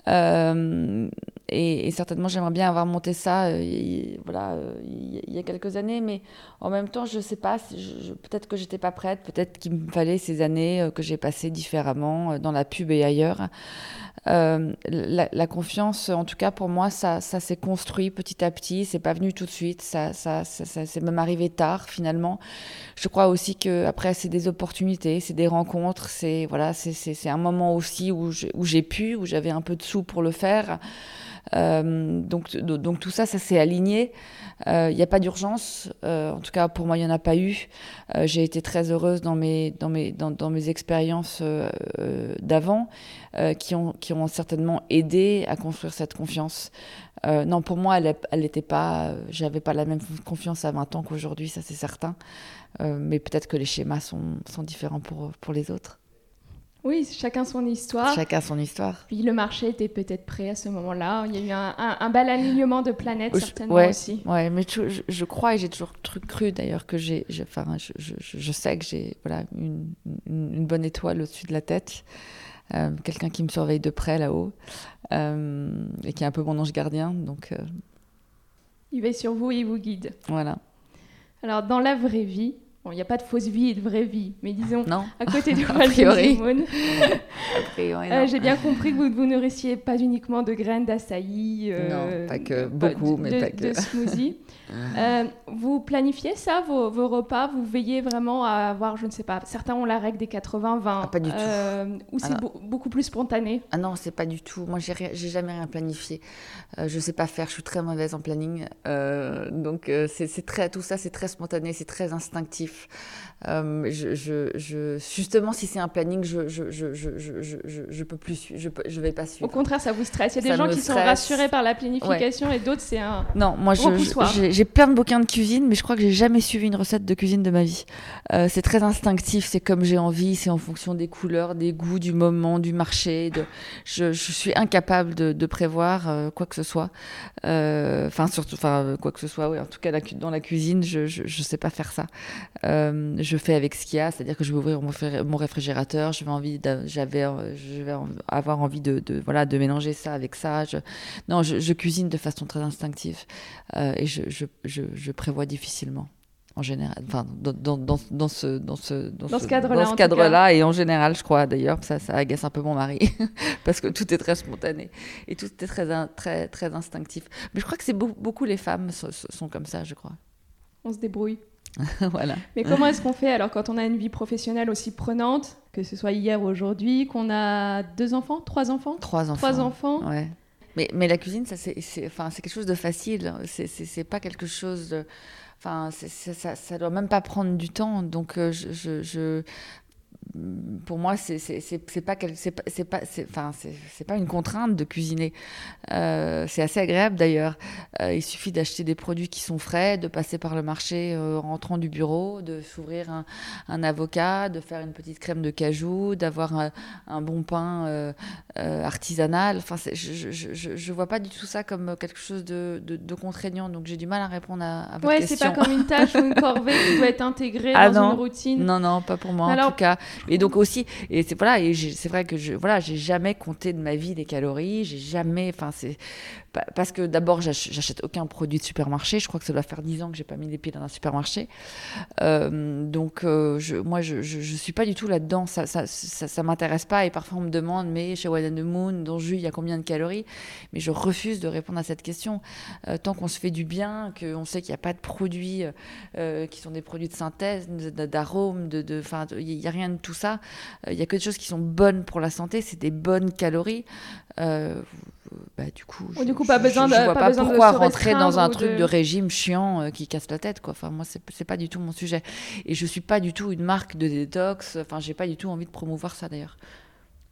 Euh, et, certainement, j'aimerais bien avoir monté ça euh, voilà, euh, il y a quelques années. Mais en même temps, je sais pas, peut-être que j'étais pas prête, peut-être qu'il me fallait ces années que j'ai passées différemment dans la pub et ailleurs. Euh, la, confiance, en tout cas pour moi, ça, ça s'est construit petit à petit. C'est pas venu tout de suite. Ça, ça, ça, c'est même arrivé tard finalement. Je crois aussi que après c'est des opportunités, c'est des rencontres. C'est voilà, c'est un moment aussi où j'ai pu, où j'avais un peu de sous pour le faire. Euh, donc, donc tout ça, ça s'est aligné. Il euh, n'y a pas d'urgence. Euh, en tout cas, pour moi, il n'y en a pas eu. J'ai été très heureuse dans mes, dans mes, dans, mes expériences d'avant qui, ont, qui ont certainement aidé à construire cette confiance. non, pour moi, elle n'était pas. J'avais pas la même confiance à 20 ans qu'aujourd'hui, ça c'est certain. mais peut-être que les schémas sont, sont différents pour, pour les autres. Oui, chacun son histoire. Chacun son histoire. Puis le marché était peut-être prêt à ce moment-là. Il y a eu un, un, bel alignement de planètes, certainement aussi. Oui, mais je, je, crois et j'ai toujours cru d'ailleurs que j'ai. Enfin, je, je, sais que j'ai voilà, une, une, bonne étoile au-dessus de la tête. Euh, quelqu'un qui me surveille de près là-haut euh, et qui est un peu mon ange gardien. Donc, euh, Il veille sur vous et il vous guide. Voilà. Alors, dans la vraie vie, Bon, il n'y a pas de fausse vie et de vraie vie, mais disons, non. à côté du Walt euh, J'ai bien compris que vous, vous nourrissiez pas uniquement de graines d'açaï. Euh, non, pas que, beaucoup, mais pas que. De smoothie. Euh, vous planifiez ça, vos, vos, repas? Vous veillez vraiment à avoir, je ne sais pas, certains ont la règle des 80-20. Ah, pas du tout. ou c'est beaucoup plus spontané? Ah non, c'est pas du tout. Moi, j'ai jamais rien planifié. je sais pas faire, je suis très mauvaise en planning. donc, c'est très, tout ça, c'est très spontané, c'est très instinctif. life. Euh, je, je, justement, si c'est un planning, je je, je, je, je, peux plus, je, je vais pas suivre. Au contraire, ça vous stresse. Il y a des gens qui sont rassurés par la planification et d'autres, c'est un. Non, moi, j'ai plein de bouquins de cuisine, mais je crois que j'ai jamais suivi une recette de cuisine de ma vie. Euh, c'est très instinctif, c'est comme j'ai envie, c'est en fonction des couleurs, des goûts, du moment, du marché. De... Je, suis incapable de, de prévoir euh, quoi que ce soit. Enfin, surtout, enfin, quoi que ce soit, oui. En tout cas, dans la cuisine, je, je, sais pas faire ça. Euh, je fais avec ce qu'il y a, c'est-à-dire que je vais ouvrir mon, réfrigérateur, je vais, envie j'avais, je vais avoir envie de, voilà, de mélanger ça avec ça. non, je, cuisine de façon très instinctive euh, et je, je, prévois difficilement en général, enfin, dans, dans, dans, ce, dans ce, dans ce cadre-là. Dans ce cadre-là, et en général, je crois d'ailleurs, ça, ça agace un peu mon mari, parce que tout est très spontané et tout est très, très, très instinctif. Mais je crois que c'est beaucoup, les femmes sont comme ça, je crois. On se débrouille. voilà. Mais comment est-ce qu'on fait alors quand on a une vie professionnelle aussi prenante, que ce soit hier ou aujourd'hui, qu'on a deux enfants, trois enfants? Trois enfants. Trois enfants. Ouais. Mais, mais la cuisine, ça, c'est, enfin, c'est quelque chose de facile. C'est, c'est, pas quelque chose de. Enfin, ça, ça doit même pas prendre du temps. Donc, euh, je, je, pour moi, c'est pas c'est pas c'est pas enfin c'est pas une contrainte de cuisiner. Euh, c'est assez agréable d'ailleurs. Euh, il suffit d'acheter des produits qui sont frais, de passer par le marché en rentrant du bureau, de s'ouvrir un, un, avocat, de faire une petite crème de cajou, d'avoir un, un, bon pain artisanal. Enfin, je, je, je, je, vois pas du tout ça comme quelque chose de, de, contraignant. Donc j'ai du mal à répondre à, à votre ouais, question. c'est pas comme une tâche ou une corvée qui doit être intégrée ah dans une routine. Non, non, pas pour moi en tout cas. Et donc aussi, et c'est voilà, et c'est vrai que je voilà, j'ai jamais compté de ma vie des calories, j'ai jamais, enfin c'est parce que d'abord j'achète aucun produit de supermarché. Je crois que ça doit faire 10 ans que j'ai pas mis les pieds dans un supermarché. Euh, donc euh, je, moi je, je, suis pas du tout là-dedans. Ça ça, ça, m'intéresse pas. Et parfois on me demande mais chez One and the Moon, dans jus il y a combien de calories? Mais je refuse de répondre à cette question. Euh, tant qu'on se fait du bien, qu'on sait qu'il n'y a pas de produits qui sont des produits de synthèse, d'arômes, de, enfin il n'y a rien de tout ça. Il y a que des choses qui sont bonnes pour la santé. C'est des bonnes calories. Bah, du coup, je, du coup, pas besoin de, je vois pas, pourquoi rentrer dans un truc de... régime chiant euh, qui casse la tête, quoi. Enfin, moi, c'est pas du tout mon sujet. Et je suis pas du tout une marque de détox. Enfin, j'ai pas du tout envie de promouvoir ça, d'ailleurs.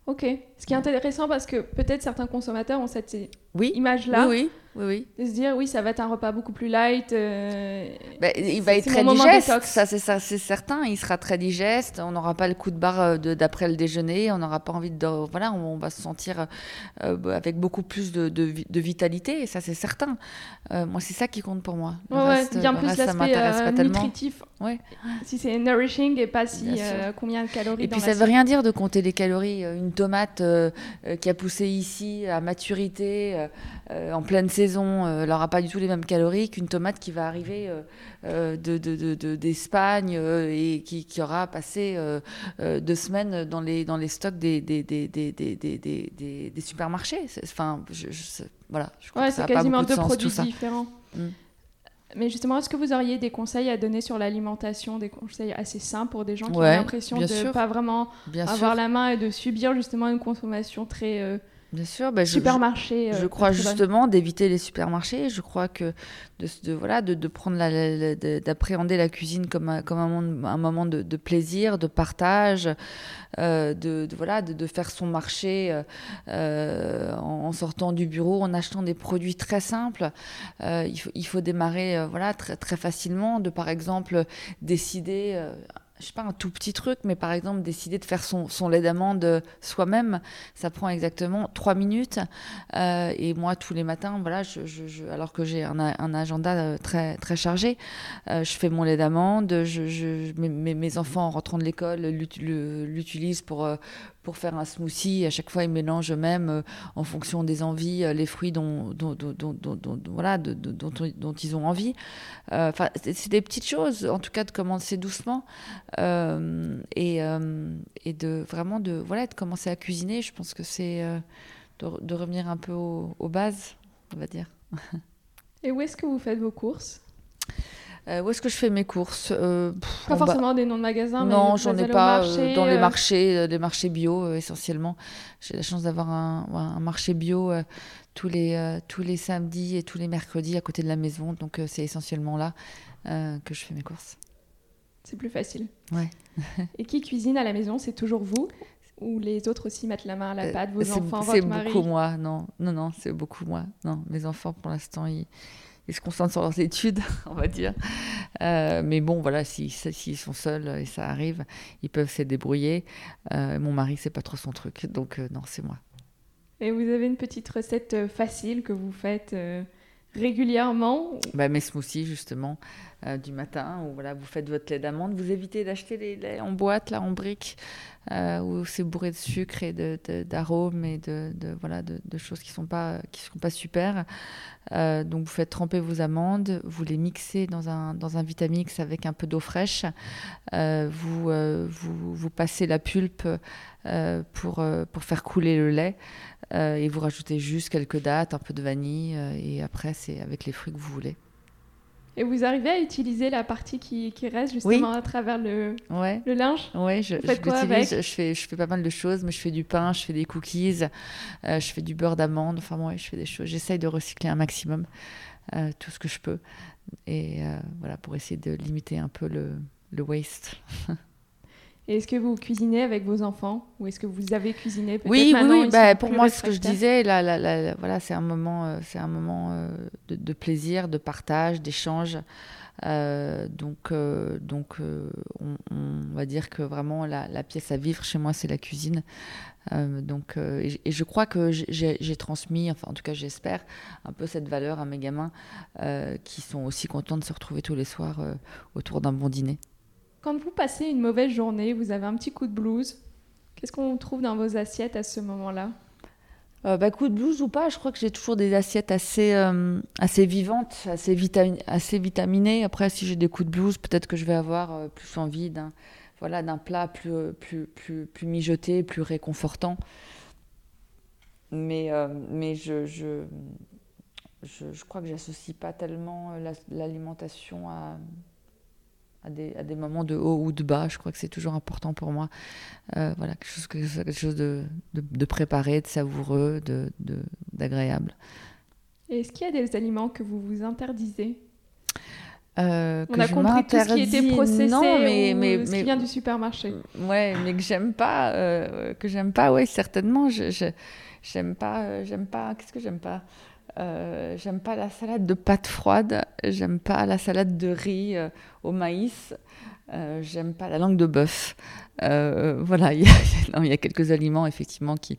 Ok. Ce qui est intéressant parce que peut-être certains consommateurs ont cette oui. image-là. Oui, oui, oui, De se dire, oui, ça va être un repas beaucoup plus light. Euh, ben, il va être très digeste, ça c'est ça, certain. Il sera très digeste. On n'aura pas le coup de barre euh, d'après le déjeuner. On n'aura pas envie de, voilà, on, va se sentir euh, avec beaucoup plus de, de, vitalité. Et ça c'est certain. moi c'est ça qui compte pour moi. Le ouais, bien plus l'aspect nutritif. Ouais. Si c'est nourishing et pas si combien de calories. Et puis ça veut rien dire de compter les calories. Une tomate qui a poussé ici à maturité en pleine saison, euh, elle n'aura pas du tout les mêmes calories qu'une tomate qui va arriver d'Espagne de, de, et qui, qui, aura passé deux semaines dans les, dans les stocks des, des, des, des supermarchés. Enfin, je, voilà, je crois que c'est quasiment deux produits différents. Mm. Mais justement, est-ce que vous auriez des conseils à donner sur l'alimentation, des conseils assez simples pour des gens qui ont l'impression de ne pas vraiment avoir la main et de subir justement une consommation très Bien sûr, bah, je, supermarché. Je, euh, crois justement d'éviter les supermarchés. Je crois que de, de voilà, de, de prendre d'appréhender la, cuisine comme un, comme un, moment, un moment de, de, plaisir, de partage, euh, de, voilà, de, faire son marché euh, euh, en, sortant du bureau, en achetant des produits très simples. il, faut, il faut démarrer voilà très, très facilement, de par exemple décider je sais pas, un tout petit truc, mais par exemple, décider de faire son, son lait d'amande soi-même, ça prend exactement trois minutes. Euh, et moi, tous les matins, voilà, alors que j'ai un, agenda euh, très, très chargé, euh, je fais mon lait d'amande, mes, enfants, en rentrant de l'école, l'utilisent pour, pour faire un smoothie. À chaque fois, ils mélangent eux-mêmes, euh, en fonction des envies, euh, les fruits dont, voilà, dont, ils ont envie. Euh, c'est des petites choses, en tout cas, de commencer doucement et, et de vraiment de, voilà, de commencer à cuisiner. Je pense que c'est de, revenir un peu aux bases, on va dire. Et où est-ce que vous faites vos courses? Euh, où est-ce que je fais mes courses euh, Pas forcément des noms de magasins, non, j'en ai pas euh, dans les marchés, les marchés bio essentiellement. J'ai la chance d'avoir un, un, marché bio tous les tous les samedis et tous les mercredis à côté de la maison, donc c'est essentiellement là que je fais mes courses. C'est plus facile. Ouais. et qui cuisine à la maison C'est toujours vous ou les autres aussi mettent la main à la pâte, vos enfants, votre mari? C'est beaucoup moi, non, non, non, c'est beaucoup moi. Non, mes enfants pour l'instant ils ils se concentrent sur leurs études, on va dire. Euh, mais bon, voilà, s'ils sont seuls et ça arrive, ils peuvent se débrouiller. Euh, mon mari, c'est pas trop son truc, donc euh, non, c'est moi. Et vous avez une petite recette facile que vous faites régulièrement bah, Mes smoothies, justement, du matin, où voilà, vous faites votre lait d'amande. Vous évitez d'acheter les laits en boîte, là, en briques, où c'est bourré de sucre et d'arômes et de, voilà, de, choses qui ne sont, pas, sont pas super. Euh, donc vous faites tremper vos amandes, vous les mixez dans un, dans un Vitamix avec un peu d'eau fraîche. Euh, vous, euh, vous, vous, passez la pulpe pour, pour faire couler le lait. Et vous rajoutez juste quelques dattes, un peu de vanille. et après, c'est avec les fruits que vous voulez. Et vous arrivez à utiliser la partie qui, qui reste justement à travers le, ouais. le linge Oui, je, je, quoi avec je, fais, je fais pas mal de choses, mais je fais du pain, je fais des cookies, euh, je fais du beurre d'amande, enfin moi, je fais des choses. J'essaye de recycler un maximum euh, tout ce que je peux. Et euh, voilà, pour essayer de limiter un peu le, le waste. Est-ce que vous cuisinez avec vos enfants ou est-ce que vous avez cuisiné Oui, oui, oui. bah, pour moi, ce que je disais, là, là, là, là, voilà, c'est un moment, euh, c'est un moment euh, de, de plaisir, de partage, d'échange. Euh, donc, donc on, on va dire que vraiment la, la pièce à vivre chez moi, c'est la cuisine. Donc, et, et je crois que j'ai- transmis, enfin en tout cas j'espère, un peu cette valeur à mes gamins qui sont aussi contents de se retrouver tous les soirs autour d'un bon dîner. Quand vous passez une mauvaise journée, vous avez un petit coup de blues, qu'est-ce qu'on trouve dans vos assiettes à ce moment-là? Euh, bah, coup de blues ou pas, je crois que j'ai toujours des assiettes assez, euh, assez vivantes, assez, assez vitaminées. Après, si j'ai des coups de blues, peut-être que je vais avoir euh, plus envie d'un voilà, plat plus, plus, plus, plus mijoté, plus réconfortant. Mais, mais je, je, je, je crois que j'associe pas tellement la- l'alimentation à, à, des, à des moments de haut ou de bas. Je crois que c'est toujours important pour moi. Euh, voilà, quelque chose, que- quelque chose de, de, de préparé, de savoureux, de, de- d'agréable. Et est-ce qu'il y a des aliments que vous vous interdisez? Euh, On a je compris tout ce qui était processé non, mais, ou mais, ce mais- qui vient du supermarché. Ouais, mais que j'aime pas, euh, que j'aime pas, ouais, certainement. Je, je- j'aime pas, euh, j'aime pas. Qu'est-ce que j'aime pas? Euh, J'aime pas la salade de pâtes froides. J'aime pas la salade de riz euh, au maïs. Euh, j'aime pas la langue de bœuf. Voilà, il y, a, y quelques aliments effectivement qui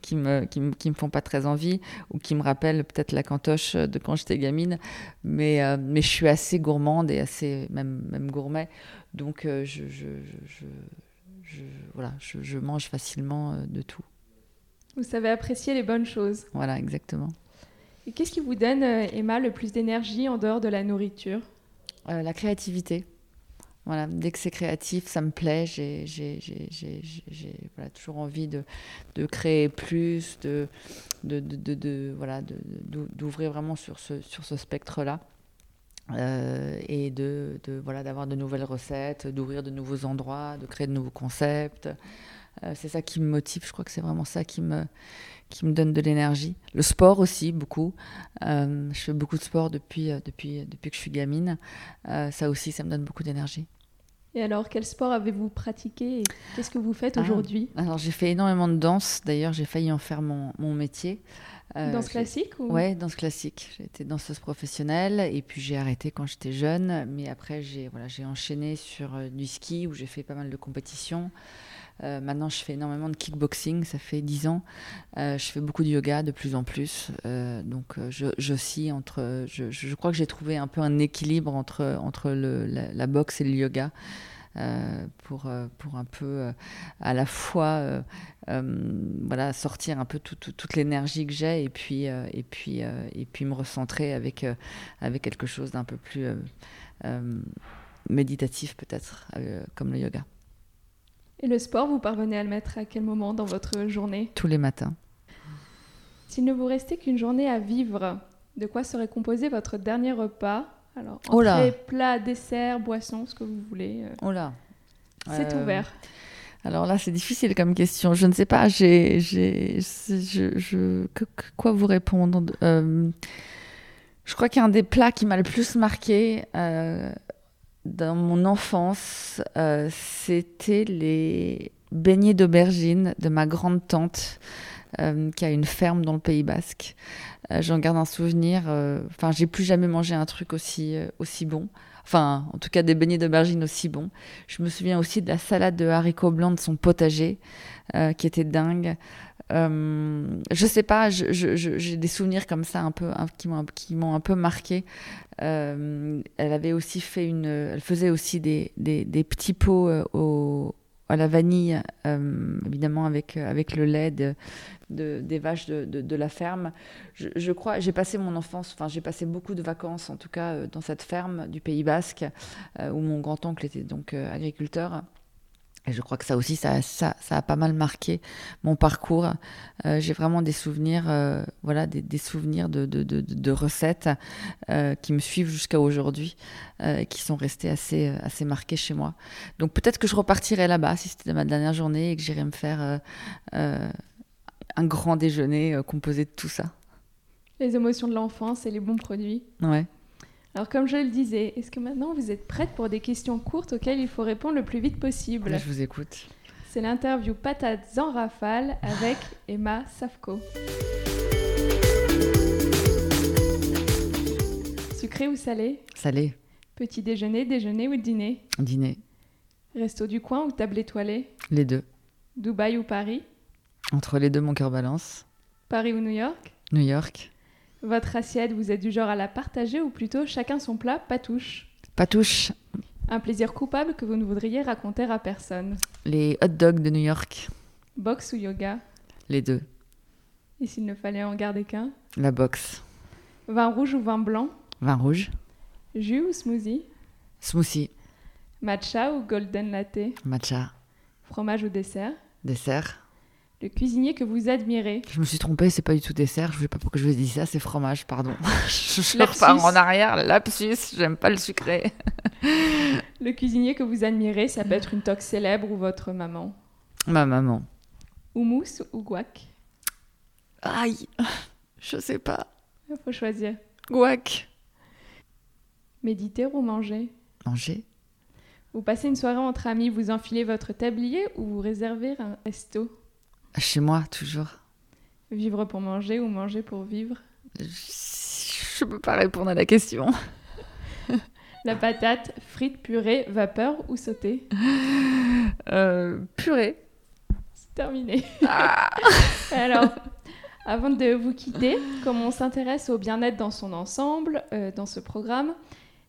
qui me, qui me qui me font pas très envie ou qui me rappellent peut-être la cantoche de quand j'étais gamine. Mais mais je suis assez gourmande et assez même même gourmet. Donc je, je, je, voilà, je, mange facilement de tout. Vous savez apprécier les bonnes choses. Voilà, exactement. Qu'est-ce qui vous donne, euh, Emma, le plus d'énergie en dehors de la nourriture? Euh, la créativité. Voilà, dès que c'est créatif, ça me plaît. J'ai voilà, toujours envie de, de créer plus, de, de, de, voilà, d'ouvrir vraiment sur ce, sur ce spectre-là. Euh, et de voilà d'avoir de nouvelles recettes, d'ouvrir de nouveaux endroits, de créer de nouveaux concepts. Euh, c'est ça qui me motive. Je crois que c'est vraiment ça qui me qui me donne de l'énergie. Le sport aussi beaucoup. Euh, je fais beaucoup de sport depuis euh, depuis depuis que je suis gamine. Euh, ça aussi, ça me donne beaucoup d'énergie. Et alors, quel sport avez-vous pratiqué et qu'est-ce que vous faites Ah. aujourd'hui? Alors j'ai fait énormément de danse. D'ailleurs, j'ai failli en faire mon, mon métier. Euh, Danse classique ou... Ouais, danse classique. J'ai été danseuse professionnelle et puis j'ai arrêté quand j'étais jeune. Mais après, j'ai voilà, j'ai enchaîné sur du ski où j'ai fait pas mal de compétitions. Euh, maintenant, je fais énormément de kickboxing. Ça fait 10 ans. Euh, je fais beaucoup de yoga de plus en plus. Euh, donc, je, entre. Je, crois que j'ai trouvé un peu un équilibre entre, entre la, boxe et le yoga. pour, pour un peu à la fois voilà, sortir un peu tout- tout- toute l'énergie que j'ai et puis, et, puis, et puis me recentrer avec, avec quelque chose d'un peu plus méditatif peut-être, comme le yoga, Et le sport, vous parvenez à le mettre à quel moment dans votre journée tous les matins. S'il ne vous restait qu'une journée à vivre, de quoi serait composé votre dernier repas Alors, Oh là entrée, plat, dessert, boisson, ce que vous voulez. euh, Oh là C'est Euh, ouvert. Alors là, c'est difficile comme question. Je ne sais pas. J'ai, j'ai, je, je- que- que- quoi vous répondre Euh, Je crois qu'un des plats qui m'a le plus marqué euh, dans mon enfance, euh, c'était les beignets d'aubergine de ma grande tante euh, qui a une ferme dans le Pays Basque. Euh, J'en garde un souvenir. euh, Enfin, j'ai plus jamais mangé un truc aussi euh, aussi bon. Enfin, en tout cas, des beignets d'aubergine aussi bons. Je me souviens aussi de la salade de haricots blancs de son potager, euh, qui était dingue. Euh, je sais pas, j'ai des souvenirs comme ça un peu m'ont qui m'ont un peu marqué. Euh, elle avait aussi fait une, elle faisait aussi des, des, petits pots euh, à la vanille, euh, évidemment avec avec le lait de, de- des vaches de, de, la ferme. Je, crois, j'ai passé mon enfance, enfin j'ai passé beaucoup de vacances en tout cas dans cette ferme du Pays Basque où mon grand-oncle était donc agriculteur. Et je crois que ça aussi, ça, ça, ça a pas mal marqué mon parcours. Euh, j'ai vraiment des souvenirs, euh, voilà, des, des souvenirs de, de, de, de recettes euh, qui me suivent jusqu'à aujourd'hui, et qui sont restés assez, assez marqués chez moi. Donc peut-être que je repartirai là-bas si c'était ma dernière journée et que j'irai me faire un grand déjeuner composé de tout ça. Les émotions de l'enfance et les bons produits. Ouais. Alors comme je le disais, est-ce que maintenant vous êtes prête pour des questions courtes auxquelles il faut répondre le plus vite possible? Je vous écoute. C'est l'interview Patates en rafale avec Emma Safko. Sucré ou salé? Salé. Petit déjeuner, déjeuner ou dîner? Dîner. Resto du coin ou table étoilée? Les deux. Dubaï ou Paris? Entre les deux, mon cœur balance. Paris ou New York? New York. Votre assiette, vous êtes du genre à la partager ou plutôt chacun son plat, pas touche Pas touche. Un plaisir coupable que vous ne voudriez raconter à personne Les hot dogs de New York. Boxe ou yoga Les deux. Et s'il ne fallait en garder qu'un La boxe. Vin rouge ou vin blanc Vin rouge. Jus ou smoothie Smoothie. Matcha ou golden latte Matcha. Fromage ou dessert Dessert. Le cuisinier que vous admirez Je me suis trompée, c'est pas du tout dessert. Je ne sais pas pourquoi je vous ai dit ça, c'est fromage, pardon. je repars en arrière, lapsus, j'aime pas le sucré. Le cuisinier que vous admirez, ça peut être une toque célèbre ou votre maman. Ma maman. Houmous ou guac? Aïe, je sais pas. Il faut choisir. Guac. Méditer ou manger? Manger. Vous passez une soirée entre amis, vous enfilez votre tablier ou vous réservez un resto? Chez moi, toujours. Vivre pour manger ou manger pour vivre? Je peux pas répondre à la question. La patate, frite, purée, vapeur ou sautée? Euh, purée. C'est terminé. Ah. Alors, avant de vous quitter, comme on s'intéresse au bien-être dans son ensemble, euh, dans ce programme,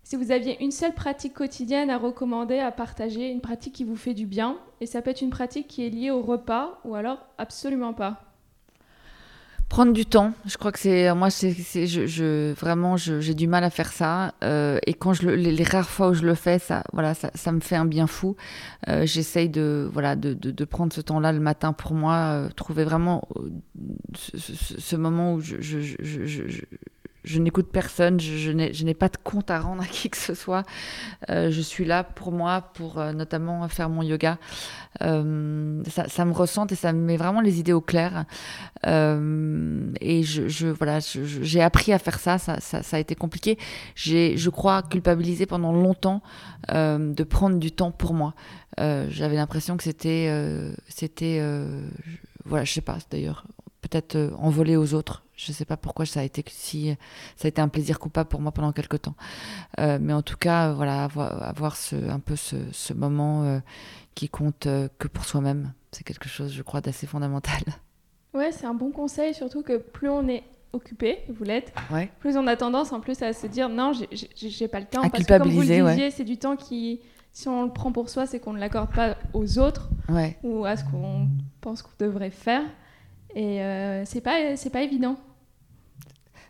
si vous aviez une seule pratique quotidienne à recommander, à partager, une pratique qui vous fait du bien, et ça peut être une pratique qui est liée au repas ou alors absolument pas. Prendre du temps, je crois que c'est moi vraiment j'ai du mal à faire ça euh, et quand les, rares fois où je le fais ça voilà ça, me fait un bien fou. Euh, J'essaye de voilà de, prendre ce temps-là le matin pour moi, euh, trouver vraiment ce, moment où je, je, n'écoute personne, je, n'ai pas de compte à rendre à qui que ce soit. Euh, je suis là pour moi, pour euh, notamment faire mon yoga. Euh, ça, me ressente et ça me met vraiment les idées au clair. Et je, voilà, j'ai appris à faire ça. Ça, ça, ça a été compliqué. J'ai, je crois, culpabilisé pendant longtemps de prendre du temps pour moi. J'avais l'impression que c'était, c'était, voilà, je sais pas d'ailleurs, peut-être euh, envolé aux autres. Je sais pas pourquoi ça a été si ça a été un plaisir coupable pour moi pendant quelque temps. Euh, mais en tout cas, euh, voilà, avoir, avoir ce, un peu ce, ce moment euh, qui compte euh, que pour soi-même, c'est quelque chose, je crois, d'assez fondamental. Ouais, c'est un bon conseil, surtout que plus on est occupé, vous l'êtes, Ouais. plus on a tendance en plus à se dire non, j'ai- pas le temps. À parce que comme vous le ouais. disiez, c'est du temps qui, si on le prend pour soi, c'est qu'on ne l'accorde pas aux autres Ouais. ou à ce qu'on pense qu'on devrait faire. Et euh, c'est pas, c'est pas évident.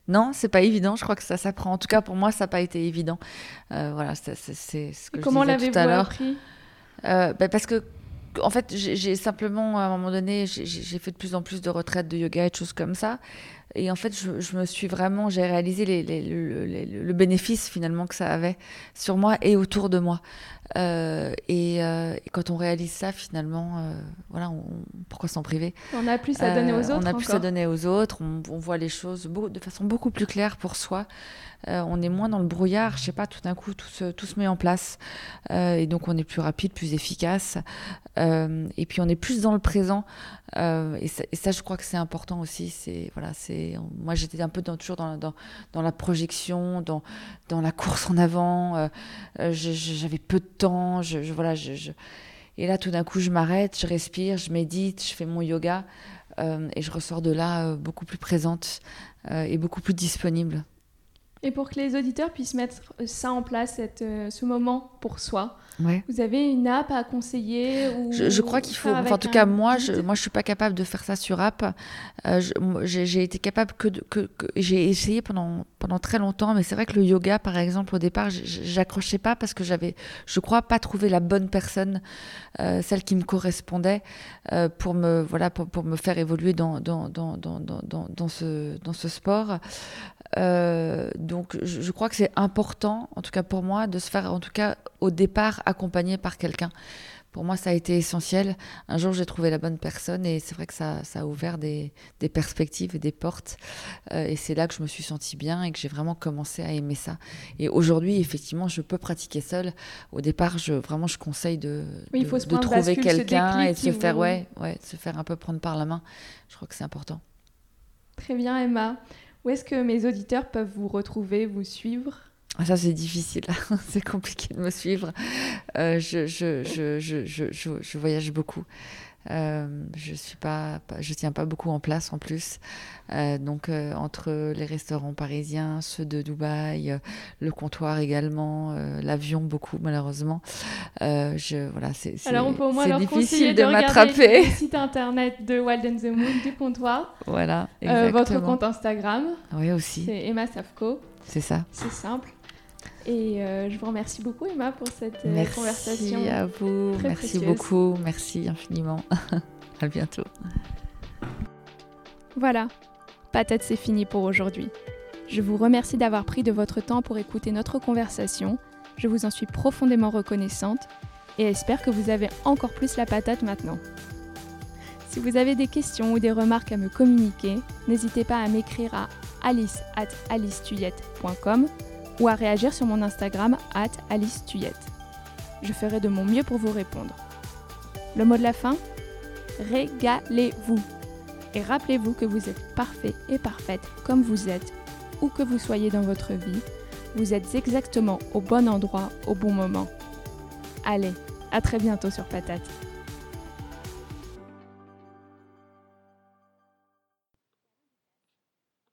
Non, c'est pas évident. Je crois que ça s'apprend. En tout cas, pour moi, ça n'a pas été évident. Euh, voilà, c'est ce que je comment disais tout l'avez-vous à l'heure. appris? Euh, ben, parce que, en fait, j'ai simplement, à un moment donné, j'ai- fait de plus en plus de retraites de yoga et de choses comme ça. Et en fait, je, je me suis vraiment, j'ai réalisé les- les- le bénéfice finalement que ça avait sur moi et autour de moi. Euh, et, euh, et quand on réalise ça, finalement, euh, voilà, on- pourquoi s'en priver? On a plus à donner aux autres On a plus à donner aux autres, on, on voit les choses beau- de façon beaucoup plus claire pour soi. On est moins dans le brouillard, je sais pas, tout d'un coup, tout se, tout se met en place. Et donc, on est plus rapide, plus efficace. Et puis, on est plus dans le présent. Et, ça, et ça, je crois que c'est important aussi. C'est voilà, c'est moi, j'étais un peu dans, toujours dans, dans, dans la projection, dans, dans la course en avant. J'avais peu de temps. Je, voilà, Et là, tout d'un coup, je m'arrête, je respire, je médite, je fais mon yoga. Euh, et je ressors de là euh, beaucoup plus présente euh, et beaucoup plus disponible. Et pour que les auditeurs puissent mettre ça en place, cette, euh, ce moment pour soi, Ouais. vous avez une app à conseiller ou Je, je crois qu'il faut. Enfin, en tout cas, moi, je, moi, je suis pas capable de faire ça sur app. Euh, j'ai été capable que, de- que, que- j'ai essayé pendant pendant très longtemps, mais c'est vrai que le yoga, par exemple, au départ, j'accrochais pas parce que j'avais, je crois, pas trouvé la bonne personne, euh, celle qui me correspondait euh, pour me voilà pour, pour me faire évoluer dans dans dans dans dans, dans, dans ce dans ce sport. Donc je, je, crois que c'est important, en tout cas pour moi, de se faire, en tout cas au départ, accompagner par quelqu'un pour moi, ça a été essentiel. Un jour, j'ai trouvé la bonne personne et c'est vrai que ça, ça a ouvert des, des, perspectives et des portes. Euh, et c'est là que je me suis sentie bien et que j'ai vraiment commencé à aimer ça. Et aujourd'hui, effectivement, je peux pratiquer seule. Au départ, je, vraiment, je conseille de, oui, de, de trouver quelqu'un et de se faire, ouais, ouais, se faire un peu prendre par la main. Je crois que c'est important. Très bien, Emma. Où est-ce que mes auditeurs peuvent vous retrouver, vous suivre? Ah, ça, c'est difficile. c'est compliqué de me suivre. Euh, je, voyage beaucoup. Euh, je suis pas, je tiens pas beaucoup en place en plus. Euh, donc entre les restaurants parisiens, ceux de Dubaï, le comptoir également, l'avion beaucoup malheureusement. je voilà, c'est alors on peut au moins leur difficile de, de m'attraper. Le site internet de Wild and the Moon du comptoir. Voilà. votre compte Instagram. Oui aussi. C'est Emma Safko. C'est ça. C'est simple. Et euh, je vous remercie beaucoup, Emma, pour cette euh, merci conversation. Merci à vous. merci beaucoup. Merci infiniment. à bientôt. Voilà. Patate, c'est fini pour aujourd'hui. Je vous remercie d'avoir pris de votre temps pour écouter notre conversation. Je vous en suis profondément reconnaissante et espère que vous avez encore plus la patate maintenant. Si vous avez des questions ou des remarques à me communiquer, n'hésitez pas à m'écrire à alice at ou à réagir sur mon Instagram at Alice Je ferai de mon mieux pour vous répondre. Le mot de la fin Régalez-vous. Et rappelez-vous que vous êtes parfait et parfaite comme vous êtes, où que vous soyez dans votre vie. Vous êtes exactement au bon endroit au bon moment. Allez, à très bientôt sur Patate.